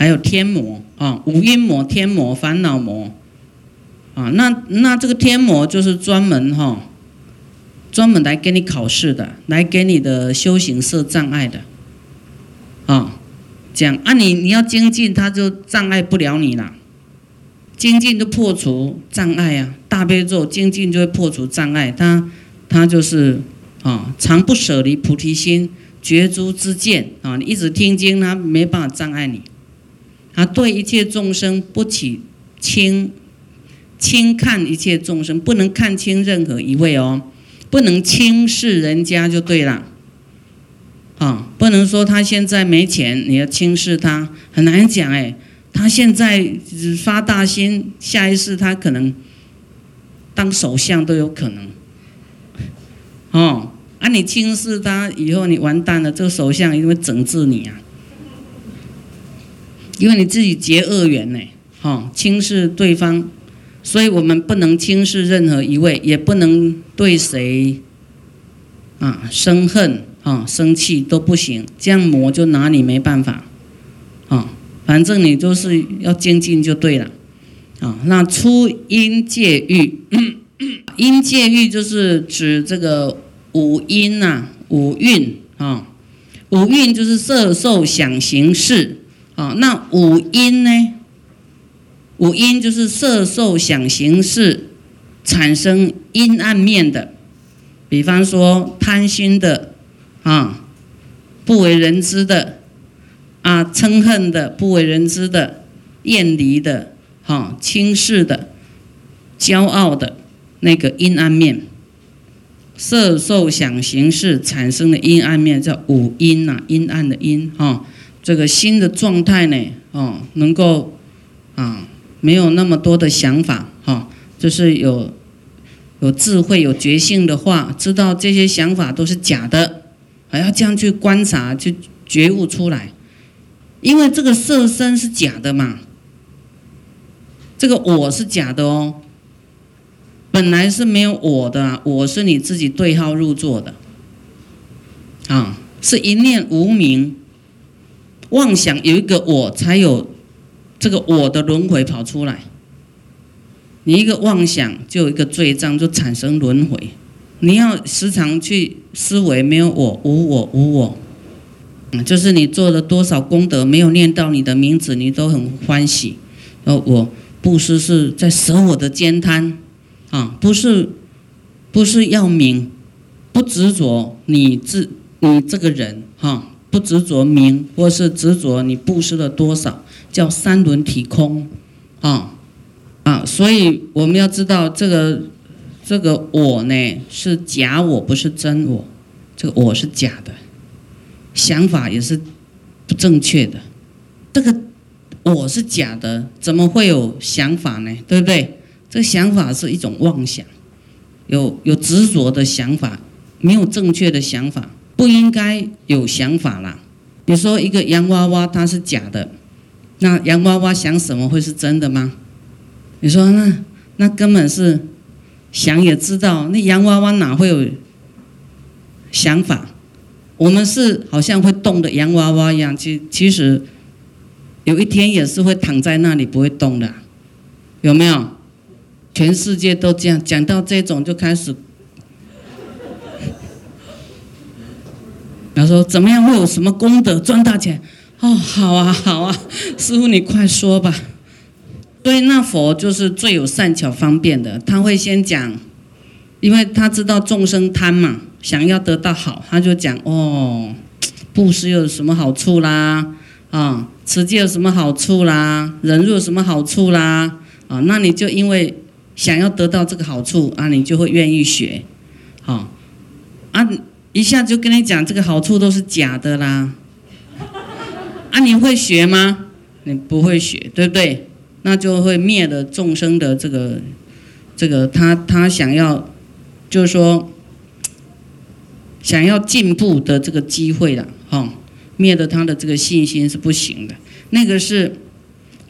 还有天魔啊，五阴魔、天魔、烦恼魔啊。那那这个天魔就是专门哈，专门来给你考试的，来给你的修行设障碍的啊。讲啊，你你要精进，他就障碍不了你了。精进就破除障碍啊，大悲咒精进就会破除障碍。他他就是啊，常不舍离菩提心，觉诸之见啊。你一直听经，他没办法障碍你。啊对一切众生不起轻轻看一切众生，不能看清任何一位哦，不能轻视人家就对了。啊，不能说他现在没钱，你要轻视他，很难讲哎。他现在发大心，下一世他可能当首相都有可能。哦，啊，你轻视他，以后你完蛋了，这个首相一定会整治你啊，因为你自己结恶缘呢。哈，轻视对方，所以我们不能轻视任何一位，也不能对谁啊生恨。啊，生气都不行，这样磨就拿你没办法。啊，反正你就是要精进就对了。啊，那出阴界狱，阴界狱就是指这个五阴呐，五蕴啊，五蕴就是色受想行识。啊，那五阴呢？五阴就是色受想行识产生阴暗面的，比方说贪心的。啊，不为人知的，啊，嗔恨的，不为人知的，厌离的，哈，轻视的，骄傲的，那个阴暗面，色受想行识产生的阴暗面叫五阴呐，阴暗的阴，哈，这个心的状态呢，哦，能够啊，没有那么多的想法，哈，就是有有智慧、有觉性的话，知道这些想法都是假的。还要这样去观察，去觉悟出来，因为这个色身是假的嘛，这个我是假的哦，本来是没有我的，我是你自己对号入座的，啊，是一念无名，妄想有一个我才有这个我的轮回跑出来，你一个妄想就有一个罪障，就产生轮回。你要时常去思维，没有我，无我，无我，嗯，就是你做了多少功德，没有念到你的名字，你都很欢喜。哦，我布施是在舍我的煎贪，啊，不是，不是要名，不执着你自你这个人，哈，不执着名，或是执着你布施了多少，叫三轮体空，啊，啊，所以我们要知道这个。这个我呢是假我，不是真我。这个我是假的，想法也是不正确的。这个我是假的，怎么会有想法呢？对不对？这个想法是一种妄想，有有执着的想法，没有正确的想法，不应该有想法啦。你说一个洋娃娃它是假的，那洋娃娃想什么会是真的吗？你说那那根本是。想也知道，那洋娃娃哪会有想法？我们是好像会动的洋娃娃一样，其其实有一天也是会躺在那里不会动的，有没有？全世界都这样，讲到这种就开始，他说怎么样会有什么功德赚大钱？哦，好啊好啊，师傅你快说吧。所以那佛就是最有善巧方便的，他会先讲，因为他知道众生贪嘛，想要得到好，他就讲哦，布施有什么好处啦？啊，持戒有什么好处啦？忍辱有什么好处啦？啊，那你就因为想要得到这个好处啊，你就会愿意学，好，啊，一下就跟你讲这个好处都是假的啦，啊，你会学吗？你不会学，对不对？那就会灭了众生的这个，这个他他想要，就是说，想要进步的这个机会了，哈，灭了他的这个信心是不行的。那个是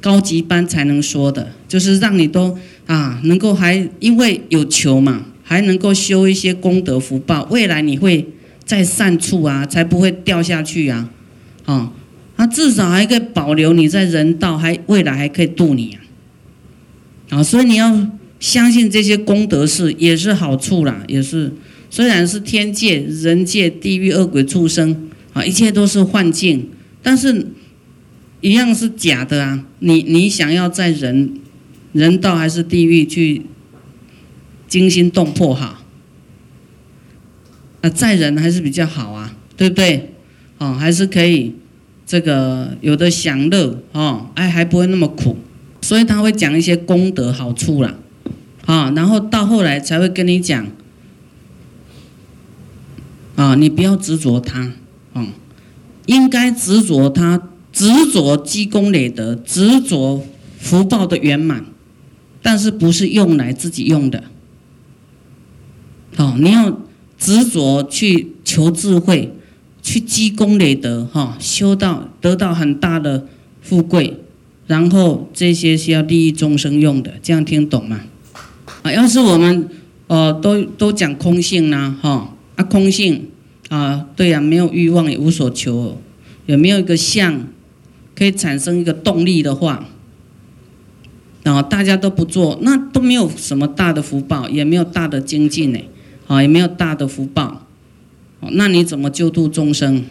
高级班才能说的，就是让你都啊能够还因为有求嘛，还能够修一些功德福报，未来你会在善处啊，才不会掉下去啊，啊。他至少还可以保留你在人道，还未来还可以度你啊！啊，所以你要相信这些功德事也是好处啦，也是虽然是天界、人界、地狱、恶鬼、畜生啊，一切都是幻境，但是一样是假的啊！你你想要在人人道还是地狱去惊心动魄哈？啊，在人还是比较好啊，对不对？哦，还是可以。这个有的享乐哦，哎还不会那么苦，所以他会讲一些功德好处啦，啊，然后到后来才会跟你讲，啊，你不要执着他，啊，应该执着他，执着积功累德，执着福报的圆满，但是不是用来自己用的，哦，你要执着去求智慧。去积功累德，哈，修到得到很大的富贵，然后这些是要利益众生用的，这样听懂吗？啊，要是我们哦都都讲空性呢，哈，啊空性啊，对呀，没有欲望也无所求，有没有一个相可以产生一个动力的话，然后，大家都不做，那都没有什么大的福报，也没有大的精进呢，啊，也没有大的福报。那你怎么救度众生？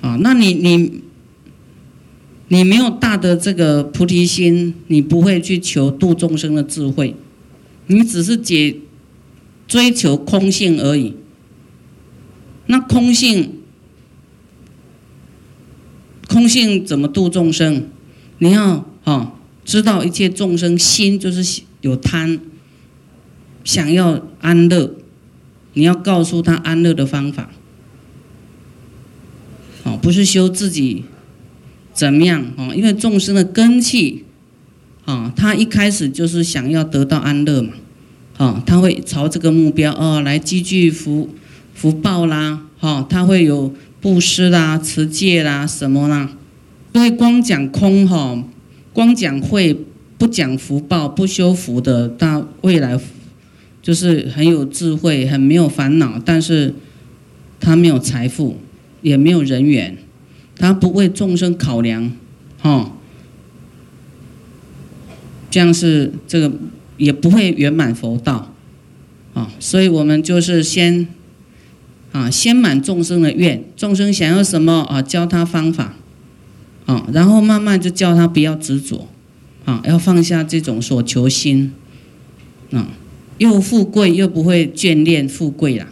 啊，那你你你没有大的这个菩提心，你不会去求度众生的智慧，你只是解追求空性而已。那空性，空性怎么度众生？你要啊，知道一切众生心就是有贪，想要安乐。你要告诉他安乐的方法，哦，不是修自己怎么样哦，因为众生的根气，啊，他一开始就是想要得到安乐嘛，哦，他会朝这个目标哦来积聚福福报啦，哈，他会有布施啦、持戒啦什么啦，所以光讲空哈，光讲会不讲福报、不修福的，到未来。就是很有智慧，很没有烦恼，但是他没有财富，也没有人缘，他不为众生考量，哈，这样是这个也不会圆满佛道，啊，所以我们就是先啊，先满众生的愿，众生想要什么啊，教他方法，啊，然后慢慢就教他不要执着，啊，要放下这种所求心，啊。又富贵又不会眷恋富贵啦，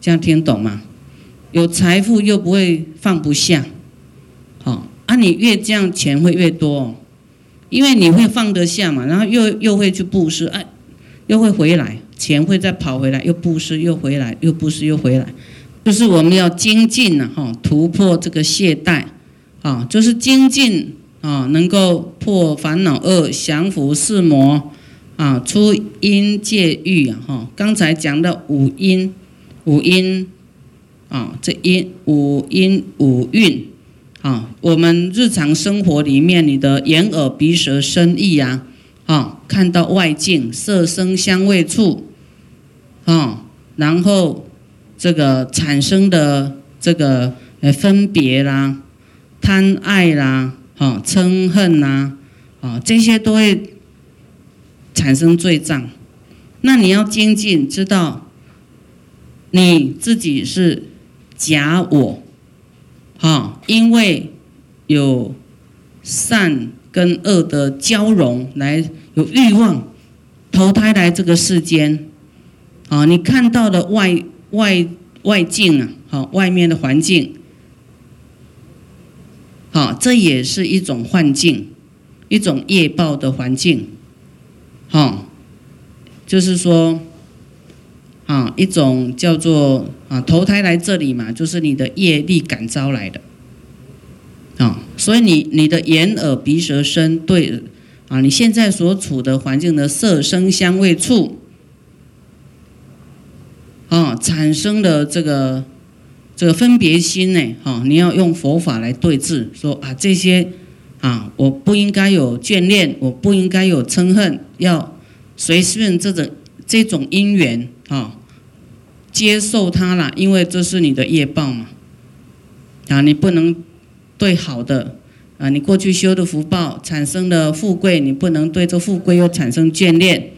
这样听懂吗？有财富又不会放不下，好啊，你越这样钱会越多，因为你会放得下嘛，然后又又会去布施，哎，又会回来，钱会再跑回来，又布施又回来，又布施又回来，就是我们要精进了哈，突破这个懈怠，啊，就是精进啊，能够破烦恼恶，降伏四魔。啊，出音界狱啊！哈，刚才讲的五音，五音啊，这音五音五蕴啊，我们日常生活里面，你的眼耳鼻舌身意啊，啊，看到外境色声香味触啊，然后这个产生的这个呃分别啦、贪爱啦、哈嗔恨呐，啊，这些都会。产生罪障，那你要精进，知道你自己是假我，哈，因为有善跟恶的交融，来有欲望投胎来这个世间，啊，你看到的外外外境啊，好，外面的环境，好，这也是一种幻境，一种业报的环境。哈，就是说，啊，一种叫做啊投胎来这里嘛，就是你的业力感召来的，啊，所以你你的眼耳鼻舌身对啊，你现在所处的环境的色声香味触，啊，产生的这个这个分别心呢，哈，你要用佛法来对治，说啊这些。啊，我不应该有眷恋，我不应该有嗔恨，要随顺这种这种因缘啊，接受它了，因为这是你的业报嘛。啊，你不能对好的啊，你过去修的福报产生的富贵，你不能对这富贵又产生眷恋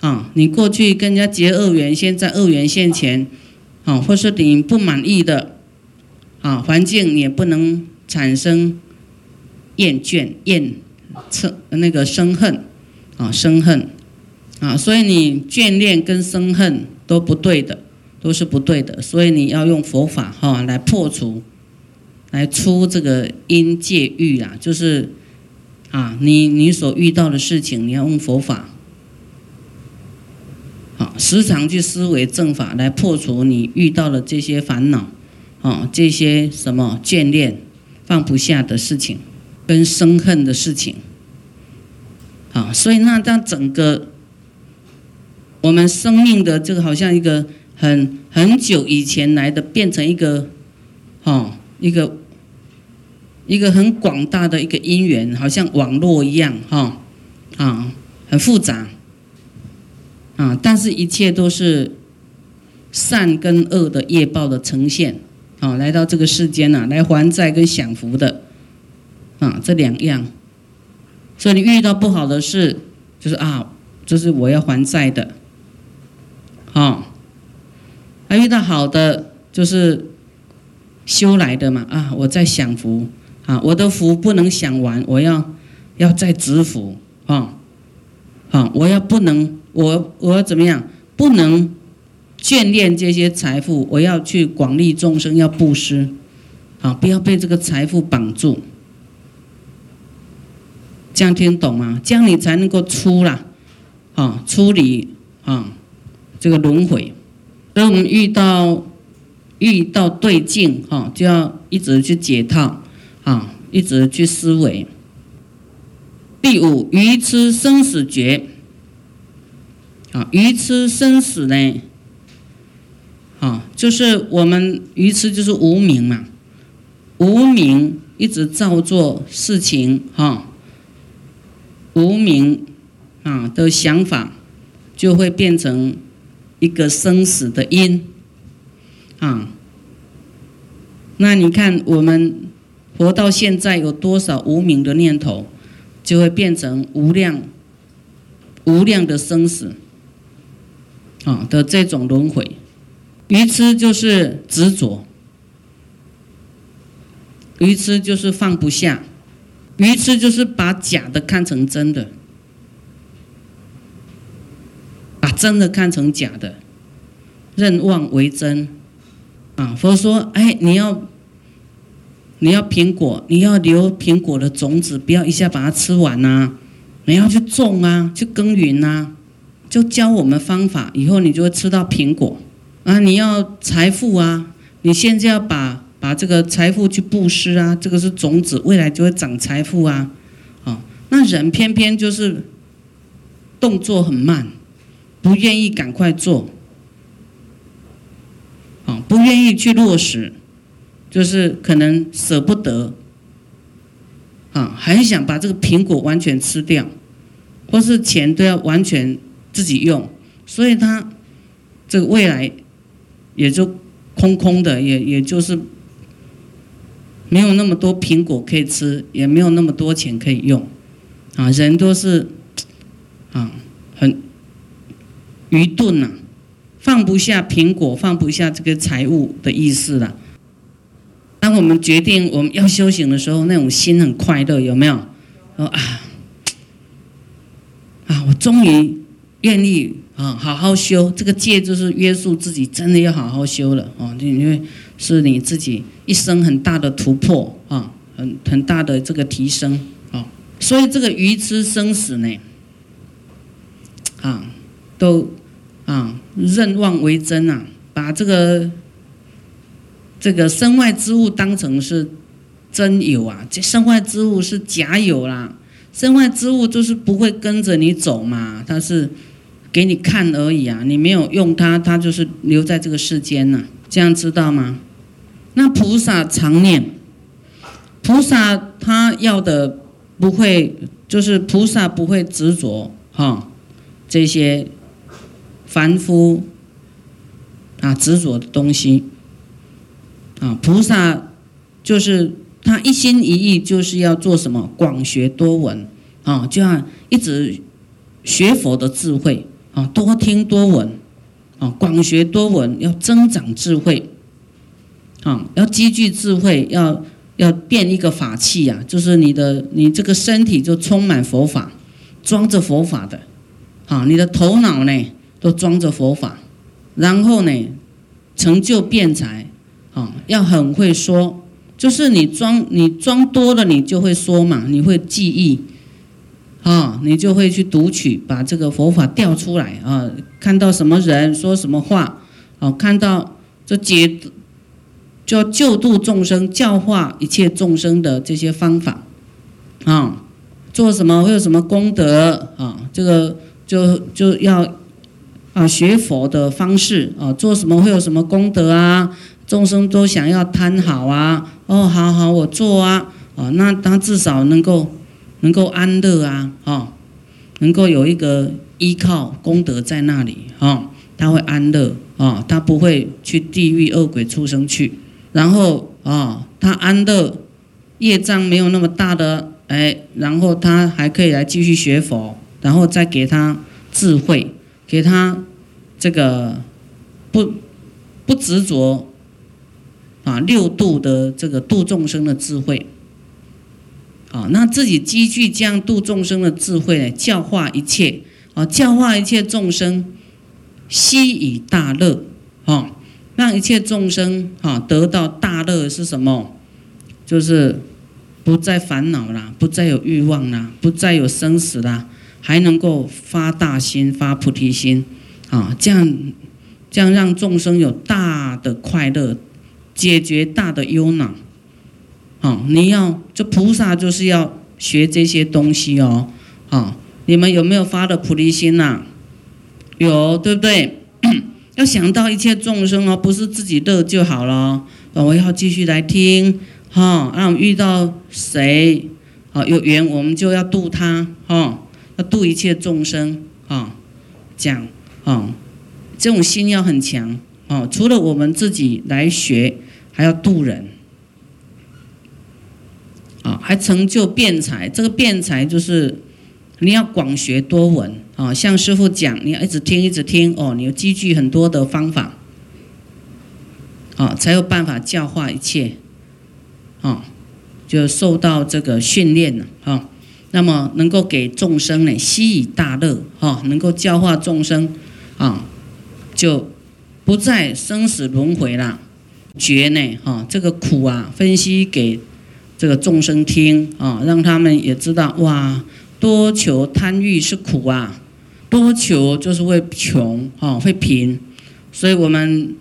啊。你过去跟人家结恶缘，现在恶缘现前啊，或是你不满意的啊环境，也不能产生厌倦、厌嗔那个生恨啊，生恨啊，所以你眷恋跟生恨都不对的，都是不对的，所以你要用佛法哈来破除。来出这个因界欲啊，就是啊，你你所遇到的事情，你要用佛法，好，时常去思维正法来破除你遇到的这些烦恼，啊，这些什么眷恋、放不下的事情，跟生恨的事情，啊，所以那当整个我们生命的这个好像一个很很久以前来的，变成一个，哦，一个。一个很广大的一个因缘，好像网络一样，哈，啊，很复杂，啊，但是一切都是善跟恶的业报的呈现，啊，来到这个世间呐，来还债跟享福的，啊，这两样，所以你遇到不好的事，就是啊，就是我要还债的，啊，遇到好的，就是修来的嘛，啊，我在享福。啊，我的福不能享完，我要要再植福啊！啊，我要不能，我我要怎么样？不能眷恋这些财富，我要去广利众生，要布施，啊，不要被这个财富绑住。这样听懂吗？这样你才能够出啦，啊，出离啊，这个轮回。所以我们遇到遇到对境，哈，就要一直去解套。啊，一直去思维。第五，愚痴生死劫。啊，愚痴生死呢？啊，就是我们愚痴就是无名嘛，无名一直造作事情，哈，无名啊的想法就会变成一个生死的因。啊，那你看我们。活到现在有多少无名的念头，就会变成无量、无量的生死，啊的这种轮回。愚痴就是执着，愚痴就是放不下，愚痴就是把假的看成真的，把真的看成假的，认妄为真。啊，佛说：“哎，你要。”你要苹果，你要留苹果的种子，不要一下把它吃完呐。你要去种啊，去耕耘呐，就教我们方法，以后你就会吃到苹果啊。你要财富啊，你现在要把把这个财富去布施啊，这个是种子，未来就会长财富啊。啊，那人偏偏就是动作很慢，不愿意赶快做，啊，不愿意去落实。就是可能舍不得，啊，很想把这个苹果完全吃掉，或是钱都要完全自己用，所以他这个未来也就空空的，也也就是没有那么多苹果可以吃，也没有那么多钱可以用，啊，人都是啊很愚钝呐，放不下苹果，放不下这个财物的意思了。当我们决定我们要修行的时候，那种心很快乐，有没有？说啊啊，我终于愿意啊，好好修这个戒，就是约束自己，真的要好好修了哦。因为是你自己一生很大的突破啊，很很大的这个提升啊。所以这个愚痴生死呢，啊，都啊认妄为真啊，把这个。这个身外之物当成是真有啊，这身外之物是假有啦。身外之物就是不会跟着你走嘛，它是给你看而已啊。你没有用它，它就是留在这个世间呐。这样知道吗？那菩萨常念，菩萨他要的不会，就是菩萨不会执着哈这些凡夫啊执着的东西。啊，菩萨就是他一心一意就是要做什么？广学多闻啊，就要一直学佛的智慧啊，多听多闻啊，广学多闻，要增长智慧啊，要积聚智慧，要要变一个法器呀，就是你的你这个身体就充满佛法，装着佛法的啊，你的头脑呢都装着佛法，然后呢成就辩才啊，要很会说。就是你装你装多了，你就会说嘛，你会记忆，啊，你就会去读取，把这个佛法调出来啊。看到什么人说什么话，哦，看到这解，就救度众生、教化一切众生的这些方法，啊，做什么会有什么功德？啊？这个就就要啊学佛的方式。啊，做什么会有什么功德啊？众生都想要贪好啊，哦，好好我做啊，哦，那他至少能够能够安乐啊，哦，能够有一个依靠功德在那里，哦，他会安乐，哦，他不会去地狱恶鬼畜生去，然后啊，他安乐业障没有那么大的，哎，然后他还可以来继续学佛，然后再给他智慧，给他这个不不执着。啊，六度的这个度众生的智慧，啊，那自己积聚这样度众生的智慧，教化一切，啊，教化一切众生，悉以大乐，啊，让一切众生啊得到大乐是什么？就是不再烦恼啦，不再有欲望啦，不再有生死啦，还能够发大心、发菩提心，啊，这样这样让众生有大的快乐。解决大的忧恼，好，你要这菩萨就是要学这些东西哦，好，你们有没有发的菩提心呐？有，对不对？要想到一切众生哦，不是自己乐就好了，我要继续来听，哈，让我们遇到谁，好有缘，我们就要度他，哈，要度一切众生，哈，讲，哈，这种心要很强。哦，除了我们自己来学，还要渡人，啊，还成就辩才。这个辩才就是你要广学多闻啊，像师傅讲，你要一直听，一直听哦，你要积聚很多的方法，啊，才有办法教化一切，啊，就受到这个训练了啊。那么能够给众生呢，吸以大乐，哈，能够教化众生，啊，就。不再生死轮回了，觉呢？哈，这个苦啊，分析给这个众生听啊，让他们也知道哇，多求贪欲是苦啊，多求就是会穷啊，会贫，所以我们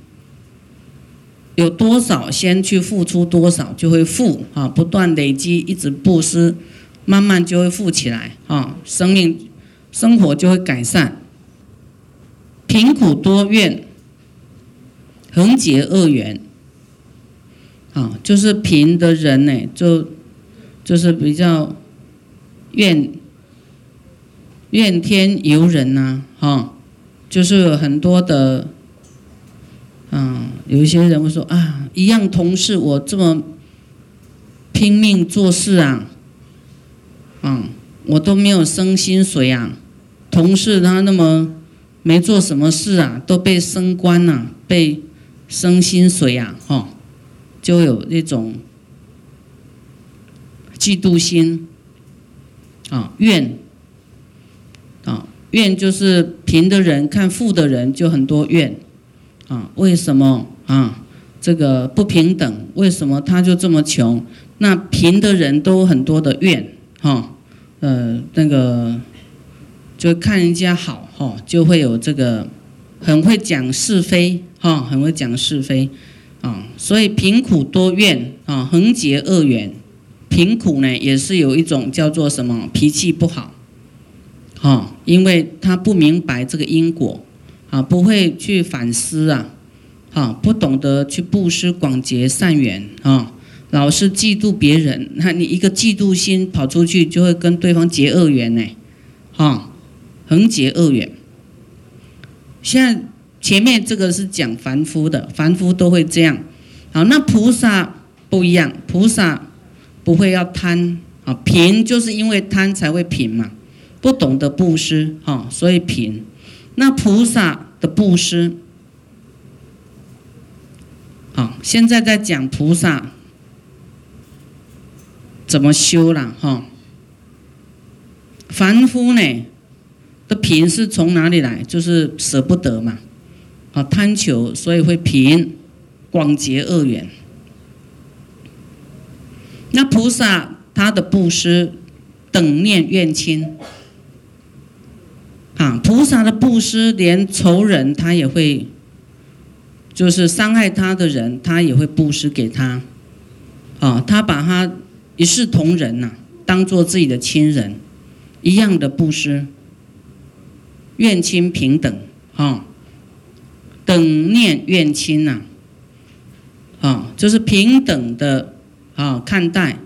有多少先去付出多少，就会富啊，不断累积，一直布施，慢慢就会富起来啊，生命生活就会改善，贫苦多怨。横结恶缘，啊，就是贫的人呢，就就是比较怨怨天尤人呐，哈，就是很多的，嗯，有一些人会说啊，一样同事，我这么拼命做事啊，嗯，我都没有升薪水啊，同事他那么没做什么事啊，都被升官了，被。升薪水啊，哈，就有那种嫉妒心啊，怨，怨就是贫的人看富的人就很多怨啊，为什么啊？这个不平等，为什么他就这么穷？那贫的人都很多的怨哈，呃，那个就看人家好哈，就会有这个很会讲是非。哈，很会讲是非，啊，所以贫苦多怨啊，横结恶缘。贫苦呢，也是有一种叫做什么脾气不好，哈，因为他不明白这个因果，啊，不会去反思啊，哈，不懂得去布施广结善缘啊，老是嫉妒别人，那你一个嫉妒心跑出去，就会跟对方结恶缘呢，哈，横结恶缘。现在。前面这个是讲凡夫的，凡夫都会这样。好，那菩萨不一样，菩萨不会要贪啊，贫就是因为贪才会贫嘛，不懂得布施哈，所以贫。那菩萨的布施，好，现在在讲菩萨怎么修了哈。凡夫呢的贫是从哪里来？就是舍不得嘛，啊，贪求，所以会贫，广结恶缘。那菩萨他的布施，等念怨亲，啊，菩萨的布施连仇人他也会，就是伤害他的人，他也会布施给他，啊，他把他一视同仁呐，当做自己的亲人。一样的布施，怨亲平等，啊，等念怨亲呐，啊，就是平等的啊看待，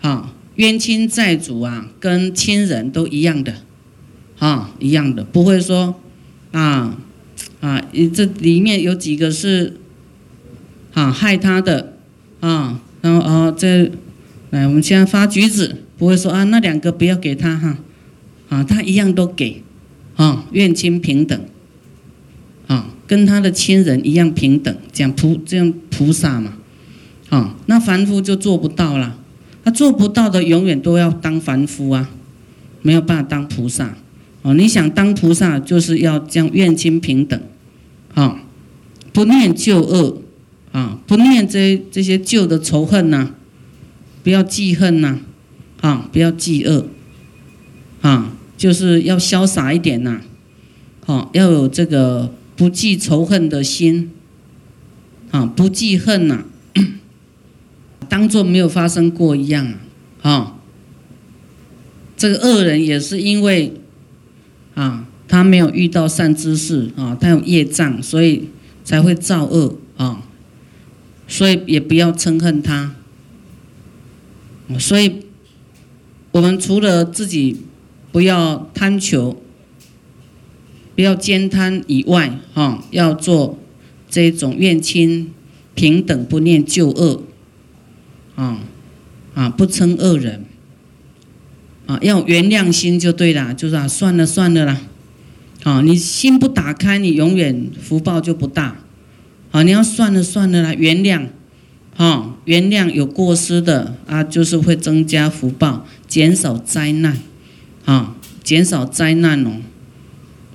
啊，冤亲债主啊，跟亲人都一样的，啊，一样的，不会说，啊，啊，这里面有几个是，啊，害他的，啊，然后啊，这，来，我们现在发橘子。不会说啊，那两个不要给他哈，啊，他一样都给，啊，愿亲平等，啊，跟他的亲人一样平等，讲菩这样菩萨嘛，啊，那凡夫就做不到了，他做不到的永远都要当凡夫啊，没有办法当菩萨，哦，你想当菩萨就是要将愿亲平等，啊，不念旧恶，啊，不念这这些旧的仇恨呐，不要记恨呐。啊，不要记恶，啊，就是要潇洒一点呐，好，要有这个不记仇恨的心，啊，不记恨呐，当做没有发生过一样啊，啊，这个恶人也是因为，啊，他没有遇到善知识啊，他有业障，所以才会造恶啊，所以也不要嗔恨他，所以。我们除了自己不要贪求、不要兼贪以外，哈，要做这种愿亲平等，不念旧恶，啊啊，不称恶人，啊，要原谅心就对了，就是啊，算了算了啦，啊，你心不打开，你永远福报就不大，啊，你要算了算了啦，原谅。哈，原谅有过失的啊，就是会增加福报，减少灾难，啊，减少灾难哦，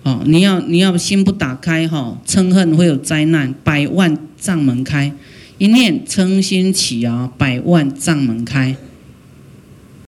哦，你要你要心不打开哈，嗔恨会有灾难，百万障门开，一念嗔心起啊，百万障门开。